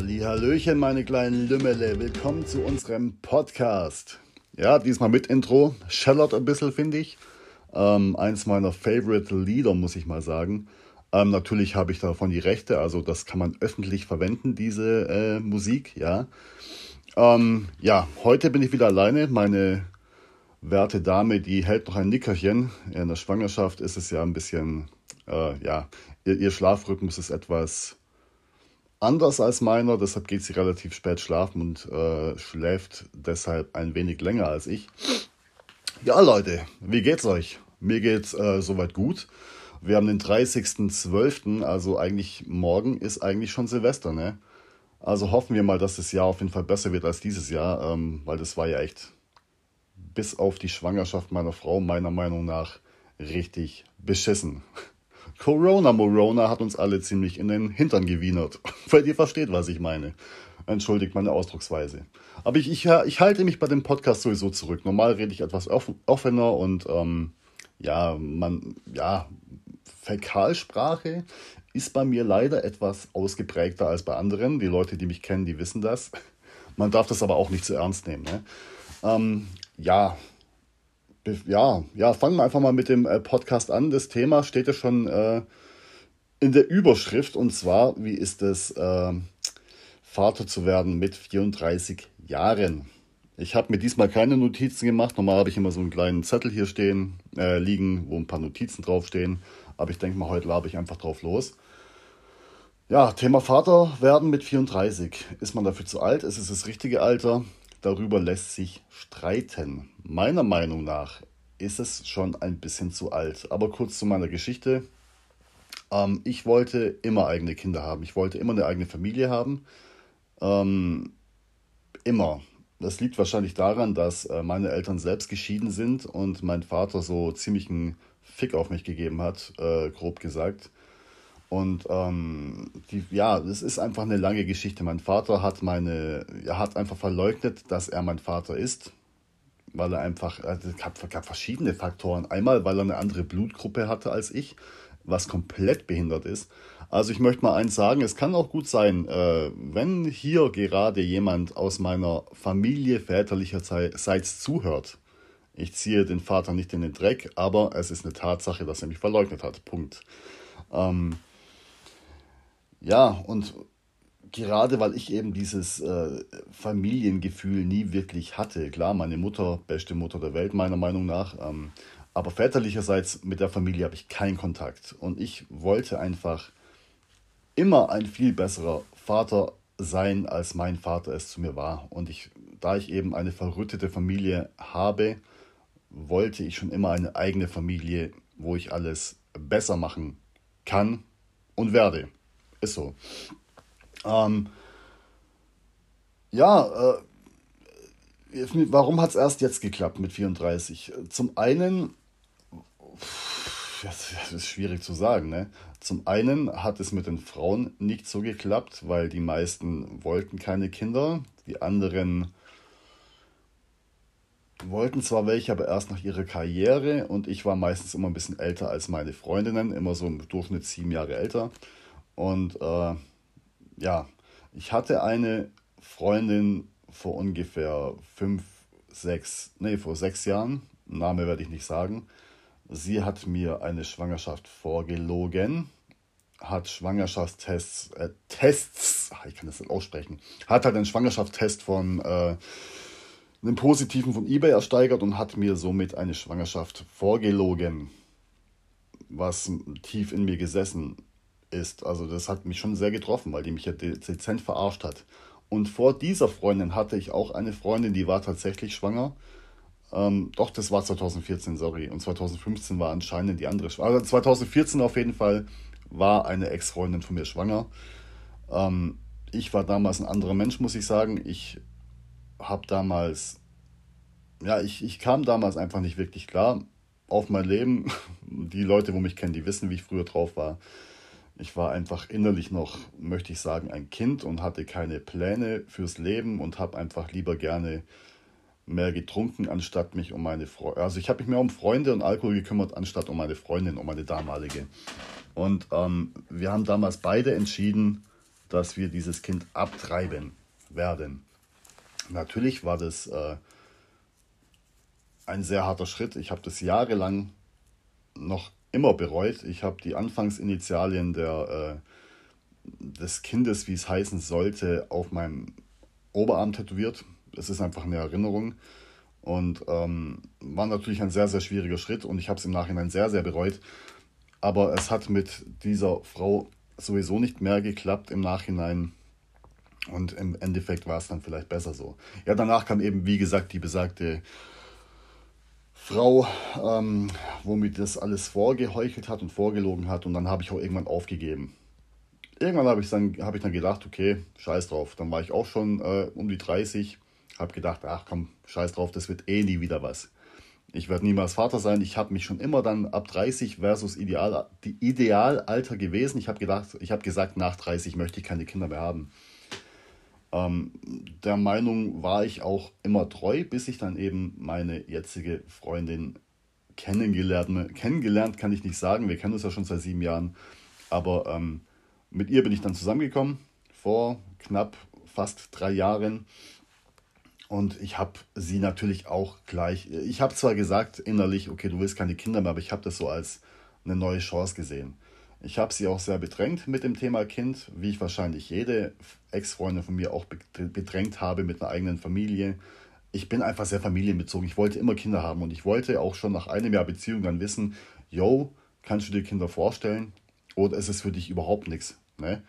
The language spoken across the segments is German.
Hallöchen, meine kleinen Lümmele. Willkommen zu unserem Podcast. Ja, diesmal mit Intro. Schellert ein bisschen, finde ich. Ähm, eins meiner Favorite Lieder, muss ich mal sagen. Ähm, natürlich habe ich davon die Rechte, also das kann man öffentlich verwenden, diese äh, Musik, ja. Ähm, ja, heute bin ich wieder alleine. Meine werte Dame, die hält noch ein Nickerchen. In der Schwangerschaft ist es ja ein bisschen, äh, ja, ihr, ihr Schlafrhythmus ist etwas anders als meiner, deshalb geht sie relativ spät schlafen und äh, schläft deshalb ein wenig länger als ich. Ja, Leute, wie geht's euch? Mir geht's äh, soweit gut. Wir haben den 30.12., also eigentlich morgen ist eigentlich schon Silvester, ne? Also hoffen wir mal, dass das Jahr auf jeden Fall besser wird als dieses Jahr, ähm, weil das war ja echt bis auf die Schwangerschaft meiner Frau meiner Meinung nach richtig beschissen. Corona Morona hat uns alle ziemlich in den Hintern gewienert. Weil ihr versteht, was ich meine. Entschuldigt meine Ausdrucksweise. Aber ich, ich, ich halte mich bei dem Podcast sowieso zurück. Normal rede ich etwas offener und ähm, ja, man, ja, Fäkalsprache ist bei mir leider etwas ausgeprägter als bei anderen. Die Leute, die mich kennen, die wissen das. Man darf das aber auch nicht zu ernst nehmen. Ne? Ähm, ja, ja, ja, fangen wir einfach mal mit dem äh, Podcast an. Das Thema steht ja schon äh, in der Überschrift und zwar, wie ist es, äh, Vater zu werden mit 34 Jahren? Ich habe mir diesmal keine Notizen gemacht. Normal habe ich immer so einen kleinen Zettel hier stehen, äh, liegen, wo ein paar Notizen draufstehen. Aber ich denke mal, heute labe ich einfach drauf los. Ja, Thema Vater werden mit 34. Ist man dafür zu alt? Ist es das richtige Alter? Darüber lässt sich streiten. Meiner Meinung nach ist es schon ein bisschen zu alt. Aber kurz zu meiner Geschichte. Ähm, ich wollte immer eigene Kinder haben. Ich wollte immer eine eigene Familie haben. Ähm, immer. Das liegt wahrscheinlich daran, dass äh, meine Eltern selbst geschieden sind und mein Vater so ziemlich einen Fick auf mich gegeben hat, äh, grob gesagt. Und ähm, die, ja, das ist einfach eine lange Geschichte. Mein Vater hat meine, er hat einfach verleugnet, dass er mein Vater ist, weil er einfach, also es gab, gab verschiedene Faktoren. Einmal, weil er eine andere Blutgruppe hatte als ich, was komplett behindert ist. Also ich möchte mal eins sagen, es kann auch gut sein, äh, wenn hier gerade jemand aus meiner Familie väterlicherseits zuhört. Ich ziehe den Vater nicht in den Dreck, aber es ist eine Tatsache, dass er mich verleugnet hat. Punkt. Ähm, ja, und gerade weil ich eben dieses äh, Familiengefühl nie wirklich hatte. Klar, meine Mutter, beste Mutter der Welt, meiner Meinung nach. Ähm, aber väterlicherseits mit der Familie habe ich keinen Kontakt. Und ich wollte einfach immer ein viel besserer Vater sein, als mein Vater es zu mir war. Und ich, da ich eben eine verrüttete Familie habe, wollte ich schon immer eine eigene Familie, wo ich alles besser machen kann und werde. Ist so. Ähm, ja, äh, warum hat es erst jetzt geklappt mit 34? Zum einen, das ist schwierig zu sagen, ne? Zum einen hat es mit den Frauen nicht so geklappt, weil die meisten wollten keine Kinder. Die anderen wollten zwar welche, aber erst nach ihrer Karriere und ich war meistens immer ein bisschen älter als meine Freundinnen, immer so im Durchschnitt sieben Jahre älter. Und äh, ja, ich hatte eine Freundin vor ungefähr fünf, sechs, nee, vor sechs Jahren, Name werde ich nicht sagen. Sie hat mir eine Schwangerschaft vorgelogen, hat Schwangerschaftstests, äh, Tests, ich kann das nicht aussprechen, hat halt einen Schwangerschaftstest von äh, einem positiven von eBay ersteigert und hat mir somit eine Schwangerschaft vorgelogen, was tief in mir gesessen ist. Also das hat mich schon sehr getroffen, weil die mich ja dezent verarscht hat. Und vor dieser Freundin hatte ich auch eine Freundin, die war tatsächlich schwanger. Ähm, doch, das war 2014, sorry. Und 2015 war anscheinend die andere schwanger. Also 2014 auf jeden Fall war eine Ex-Freundin von mir schwanger. Ähm, ich war damals ein anderer Mensch, muss ich sagen. Ich habe damals, ja, ich, ich kam damals einfach nicht wirklich klar auf mein Leben. Die Leute, wo mich kennen, die wissen, wie ich früher drauf war. Ich war einfach innerlich noch, möchte ich sagen, ein Kind und hatte keine Pläne fürs Leben und habe einfach lieber gerne mehr getrunken, anstatt mich um meine Freunde. Also ich habe mich mehr um Freunde und Alkohol gekümmert, anstatt um meine Freundin, um meine damalige. Und ähm, wir haben damals beide entschieden, dass wir dieses Kind abtreiben werden. Natürlich war das äh, ein sehr harter Schritt. Ich habe das jahrelang noch immer bereut. Ich habe die Anfangsinitialien der, äh, des Kindes, wie es heißen sollte, auf meinem Oberarm tätowiert. Das ist einfach eine Erinnerung. Und ähm, war natürlich ein sehr, sehr schwieriger Schritt und ich habe es im Nachhinein sehr, sehr bereut. Aber es hat mit dieser Frau sowieso nicht mehr geklappt im Nachhinein. Und im Endeffekt war es dann vielleicht besser so. Ja, danach kam eben, wie gesagt, die besagte Frau, ähm, womit das alles vorgeheuchelt hat und vorgelogen hat. Und dann habe ich auch irgendwann aufgegeben. Irgendwann habe ich, dann, hab ich dann gedacht, okay, scheiß drauf. Dann war ich auch schon äh, um die 30. Habe gedacht, ach komm, scheiß drauf, das wird eh nie wieder was. Ich werde niemals Vater sein. Ich habe mich schon immer dann ab 30 versus Ideal, gewesen. Ich habe gedacht, ich habe gesagt, nach 30 möchte ich keine Kinder mehr haben. Ähm, der Meinung war ich auch immer treu, bis ich dann eben meine jetzige Freundin kennengelernt, kennengelernt kann ich nicht sagen. Wir kennen uns ja schon seit sieben Jahren. Aber ähm, mit ihr bin ich dann zusammengekommen vor knapp fast drei Jahren. Und ich habe sie natürlich auch gleich, ich habe zwar gesagt innerlich, okay, du willst keine Kinder mehr, aber ich habe das so als eine neue Chance gesehen. Ich habe sie auch sehr bedrängt mit dem Thema Kind, wie ich wahrscheinlich jede Ex-Freundin von mir auch bedrängt habe mit einer eigenen Familie. Ich bin einfach sehr familienbezogen. Ich wollte immer Kinder haben und ich wollte auch schon nach einem Jahr Beziehung dann wissen, yo, kannst du dir Kinder vorstellen oder ist es für dich überhaupt nichts? Ne?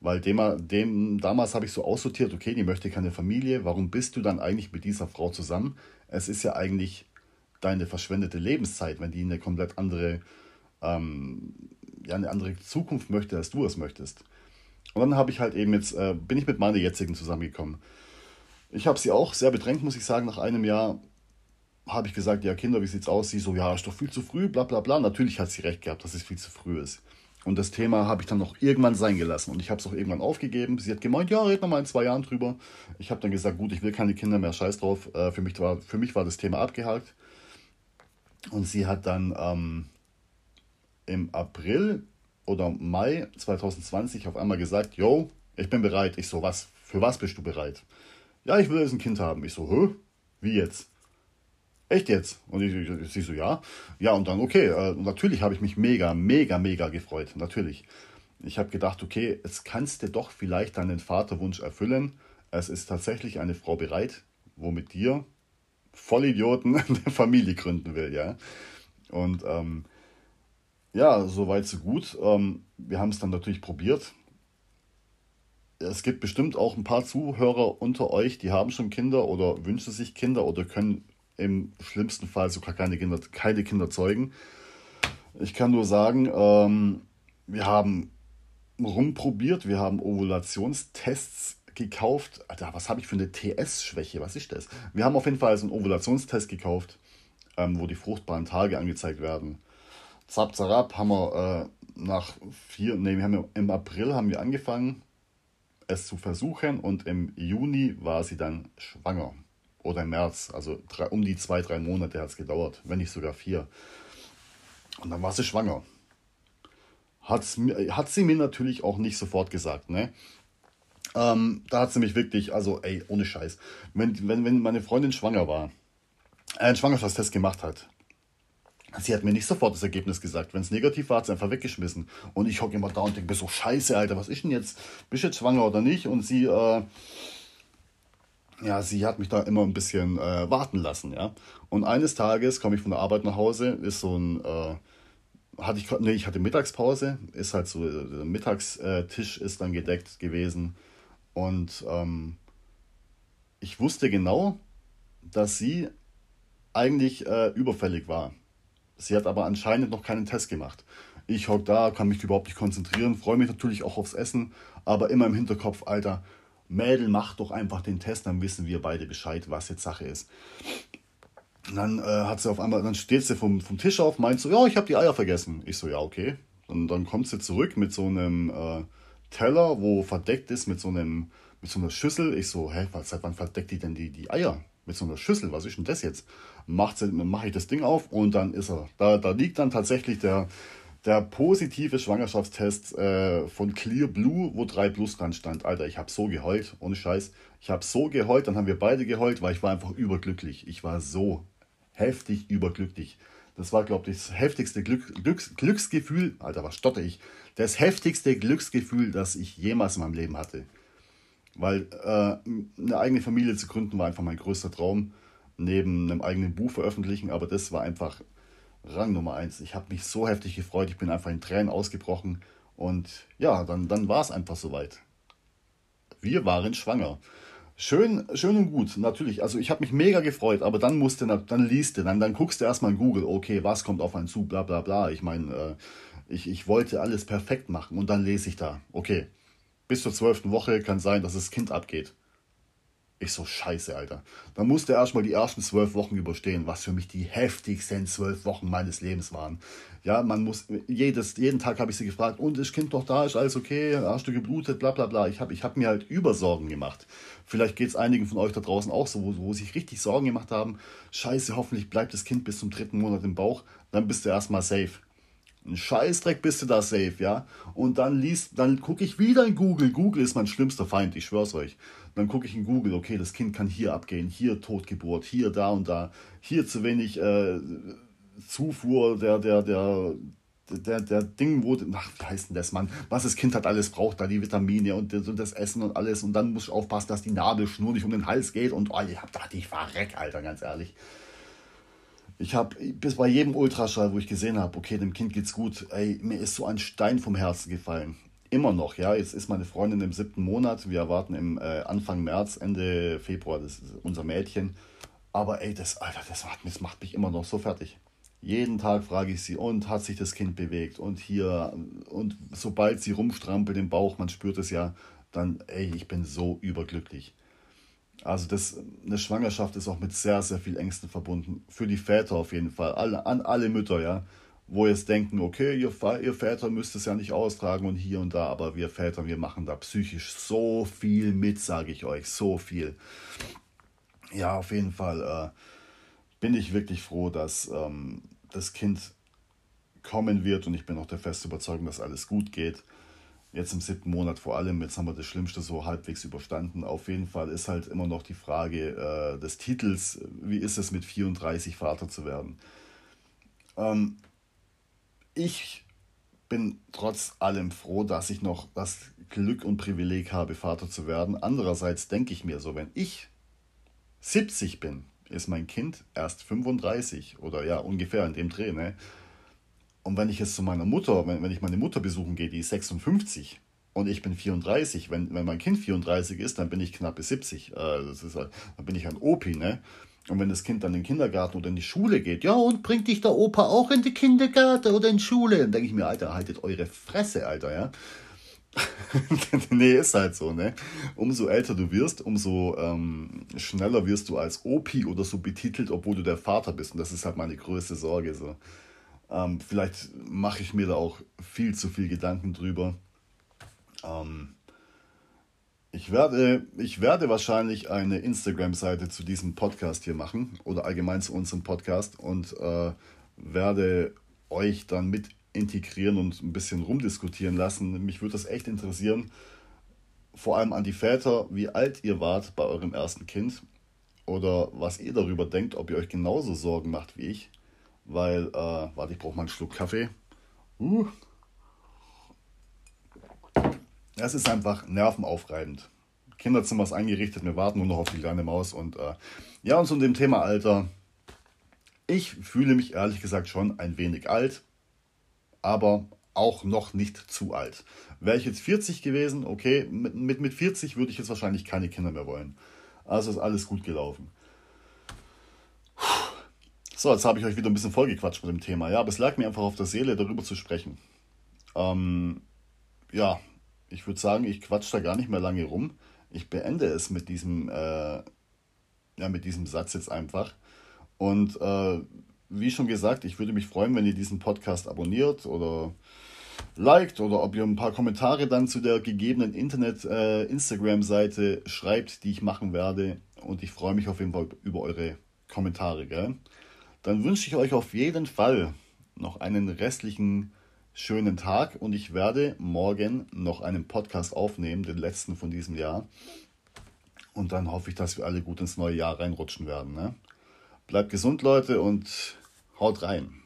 Weil dem, dem, damals habe ich so aussortiert, okay, die möchte keine Familie, warum bist du dann eigentlich mit dieser Frau zusammen? Es ist ja eigentlich deine verschwendete Lebenszeit, wenn die eine komplett andere, ähm, ja, eine andere Zukunft möchte, als du es möchtest. Und dann habe ich halt eben jetzt, äh, bin ich mit meiner jetzigen zusammengekommen. Ich habe sie auch sehr bedrängt, muss ich sagen, nach einem Jahr habe ich gesagt, ja Kinder, wie sieht's aus? Sie so, ja, ist doch viel zu früh, bla bla bla. Natürlich hat sie recht gehabt, dass es viel zu früh ist. Und das Thema habe ich dann noch irgendwann sein gelassen. Und ich habe es auch irgendwann aufgegeben. Sie hat gemeint, ja, reden wir mal in zwei Jahren drüber. Ich habe dann gesagt, gut, ich will keine Kinder mehr, scheiß drauf. Äh, für, mich war, für mich war das Thema abgehakt. Und sie hat dann ähm, im April oder Mai 2020 auf einmal gesagt, yo, ich bin bereit. Ich so, was? Für was bist du bereit? Ja, ich will jetzt ein Kind haben. Ich so, hä? Wie jetzt? echt jetzt? Und ich, ich, ich so, ja. Ja, und dann, okay, äh, natürlich habe ich mich mega, mega, mega gefreut. Natürlich. Ich habe gedacht, okay, jetzt kannst du doch vielleicht deinen Vaterwunsch erfüllen. Es ist tatsächlich eine Frau bereit, wo mit dir Vollidioten eine Familie gründen will, ja. Und ähm, ja, soweit so gut. Ähm, wir haben es dann natürlich probiert. Es gibt bestimmt auch ein paar Zuhörer unter euch, die haben schon Kinder oder wünschen sich Kinder oder können im schlimmsten Fall sogar keine Kinder, keine Kinder zeugen. Ich kann nur sagen, ähm, wir haben rumprobiert, wir haben Ovulationstests gekauft. Alter, was habe ich für eine TS-Schwäche? Was ist das? Wir haben auf jeden Fall also einen Ovulationstest gekauft, ähm, wo die fruchtbaren Tage angezeigt werden. Zap, zarab haben wir äh, nach vier, nee, wir haben im April haben wir angefangen, es zu versuchen und im Juni war sie dann schwanger oder im März, also drei, um die zwei, drei Monate hat es gedauert, wenn nicht sogar vier. Und dann war sie schwanger. Hat's, hat sie mir natürlich auch nicht sofort gesagt, ne? Ähm, da hat sie mich wirklich, also ey, ohne Scheiß. Wenn, wenn, wenn meine Freundin schwanger war, äh, einen Schwangerschaftstest gemacht hat, sie hat mir nicht sofort das Ergebnis gesagt. Wenn es negativ war, hat sie einfach weggeschmissen. Und ich hocke immer da und denke mir so, scheiße, Alter, was ist denn jetzt? Bist du jetzt schwanger oder nicht? Und sie, äh, ja, sie hat mich da immer ein bisschen äh, warten lassen, ja. Und eines Tages komme ich von der Arbeit nach Hause, ist so ein, äh, hatte ich, nee, ich hatte Mittagspause, ist halt so, der Mittagstisch ist dann gedeckt gewesen und ähm, ich wusste genau, dass sie eigentlich äh, überfällig war. Sie hat aber anscheinend noch keinen Test gemacht. Ich hock da, kann mich überhaupt nicht konzentrieren, freue mich natürlich auch aufs Essen, aber immer im Hinterkopf, Alter, Mädel, mach doch einfach den Test, dann wissen wir beide Bescheid, was jetzt Sache ist. Und dann äh, hat sie auf einmal, dann steht sie vom, vom Tisch auf, meint so, ja, ich habe die Eier vergessen. Ich so, ja, okay. Und dann kommt sie zurück mit so einem äh, Teller, wo verdeckt ist mit so einem, mit so einer Schüssel. Ich so, hä, seit wann verdeckt die denn die, die Eier? Mit so einer Schüssel, was ist denn das jetzt? Macht mache ich das Ding auf und dann ist er. Da, da liegt dann tatsächlich der, der positive Schwangerschaftstest äh, von Clear Blue, wo 3 Plus dran stand. Alter, ich habe so geheult, ohne Scheiß. Ich habe so geheult, dann haben wir beide geheult, weil ich war einfach überglücklich. Ich war so heftig überglücklich. Das war, glaube ich, das heftigste Glück, Glücks, Glücksgefühl, Alter, was stotter ich? Das heftigste Glücksgefühl, das ich jemals in meinem Leben hatte. Weil äh, eine eigene Familie zu gründen war einfach mein größter Traum, neben einem eigenen Buch veröffentlichen, aber das war einfach Rang Nummer eins. Ich habe mich so heftig gefreut, ich bin einfach in Tränen ausgebrochen und ja, dann, dann war es einfach soweit. Wir waren schwanger. Schön, schön und gut, natürlich. Also ich habe mich mega gefreut, aber dann musste, dann liest du, dann, dann guckst du erstmal in Google, okay, was kommt auf einen zu, bla bla bla. Ich meine, äh, ich, ich wollte alles perfekt machen und dann lese ich da, okay, bis zur zwölften Woche kann sein, dass das Kind abgeht. Ich so, scheiße, Alter. Dann musste er erstmal die ersten zwölf Wochen überstehen, was für mich die heftigsten zwölf Wochen meines Lebens waren. Ja, man muss, jedes, jeden Tag habe ich sie gefragt, und ist Kind doch da, ist alles okay, hast du geblutet, bla bla bla. Ich habe ich hab mir halt Übersorgen gemacht. Vielleicht geht es einigen von euch da draußen auch so, wo, wo sich richtig Sorgen gemacht haben. Scheiße, hoffentlich bleibt das Kind bis zum dritten Monat im Bauch. Dann bist du erstmal safe. Ein Scheißdreck bist du da safe, ja. Und dann liest, dann gucke ich wieder in Google. Google ist mein schlimmster Feind, ich schwör's euch. Dann gucke ich in Google, okay, das Kind kann hier abgehen, hier Totgeburt, hier da und da, hier zu wenig äh, Zufuhr der, der, der, der, der Ding, wo, ach, wie heißt denn das, Mann? Was das Kind hat alles braucht, da die Vitamine und das, Essen und alles. Und dann muss ich aufpassen, dass die Nabelschnur nicht um den Hals geht. Und oh, ich hab da, ich war reck, Alter, ganz ehrlich. Ich habe bis bei jedem Ultraschall, wo ich gesehen habe, okay, dem Kind geht's gut, ey, mir ist so ein Stein vom Herzen gefallen. Immer noch, ja. Jetzt ist meine Freundin im siebten Monat. Wir erwarten im äh, Anfang März, Ende Februar, das ist unser Mädchen. Aber ey, das, Alter, das macht, das macht mich immer noch so fertig. Jeden Tag frage ich sie, und hat sich das Kind bewegt? Und hier, und sobald sie rumstrampelt im Bauch, man spürt es ja, dann, ey, ich bin so überglücklich. Also das, eine Schwangerschaft ist auch mit sehr, sehr viel Ängsten verbunden. Für die Väter auf jeden Fall. Alle, an alle Mütter, ja. Wo jetzt denken, okay, ihr, ihr Väter müsst es ja nicht austragen und hier und da, aber wir Väter, wir machen da psychisch so viel mit, sage ich euch. So viel. Ja, auf jeden Fall äh, bin ich wirklich froh, dass ähm, das Kind kommen wird und ich bin auch der festen Überzeugung, dass alles gut geht jetzt im siebten Monat vor allem, jetzt haben wir das Schlimmste so halbwegs überstanden. Auf jeden Fall ist halt immer noch die Frage äh, des Titels, wie ist es mit 34 Vater zu werden? Ähm, ich bin trotz allem froh, dass ich noch das Glück und Privileg habe, Vater zu werden. Andererseits denke ich mir so, wenn ich 70 bin, ist mein Kind erst 35 oder ja, ungefähr in dem Dreh, ne? Und wenn ich jetzt zu meiner Mutter, wenn, wenn ich meine Mutter besuchen gehe, die ist 56 und ich bin 34, wenn, wenn mein Kind 34 ist, dann bin ich knapp bis 70. Äh, das ist, dann bin ich ein Opi, ne? Und wenn das Kind dann in den Kindergarten oder in die Schule geht, ja, und bringt dich der Opa auch in die Kindergarten oder in die Schule? Dann denke ich mir, Alter, haltet eure Fresse, Alter, ja? nee, ist halt so, ne? Umso älter du wirst, umso ähm, schneller wirst du als Opi oder so betitelt, obwohl du der Vater bist. Und das ist halt meine größte Sorge, so. Ähm, vielleicht mache ich mir da auch viel zu viel Gedanken drüber. Ähm, ich, werde, ich werde wahrscheinlich eine Instagram-Seite zu diesem Podcast hier machen oder allgemein zu unserem Podcast und äh, werde euch dann mit integrieren und ein bisschen rumdiskutieren lassen. Mich würde das echt interessieren, vor allem an die Väter, wie alt ihr wart bei eurem ersten Kind oder was ihr darüber denkt, ob ihr euch genauso Sorgen macht wie ich weil, äh, warte, ich brauche mal einen Schluck Kaffee. Uh. Es ist einfach nervenaufreibend. Kinderzimmer ist eingerichtet, wir warten nur noch auf die kleine Maus. Und äh, ja, und zu dem Thema Alter. Ich fühle mich ehrlich gesagt schon ein wenig alt, aber auch noch nicht zu alt. Wäre ich jetzt 40 gewesen, okay, mit, mit, mit 40 würde ich jetzt wahrscheinlich keine Kinder mehr wollen. Also ist alles gut gelaufen. So, jetzt habe ich euch wieder ein bisschen vollgequatscht mit dem Thema. Ja, aber es lag mir einfach auf der Seele, darüber zu sprechen. Ähm, ja, ich würde sagen, ich quatsch da gar nicht mehr lange rum. Ich beende es mit diesem, äh, ja, mit diesem Satz jetzt einfach. Und äh, wie schon gesagt, ich würde mich freuen, wenn ihr diesen Podcast abonniert oder liked oder ob ihr ein paar Kommentare dann zu der gegebenen Internet-Instagram-Seite äh, schreibt, die ich machen werde. Und ich freue mich auf jeden Fall über eure Kommentare. Gell? Dann wünsche ich euch auf jeden Fall noch einen restlichen schönen Tag und ich werde morgen noch einen Podcast aufnehmen, den letzten von diesem Jahr. Und dann hoffe ich, dass wir alle gut ins neue Jahr reinrutschen werden. Ne? Bleibt gesund, Leute, und haut rein.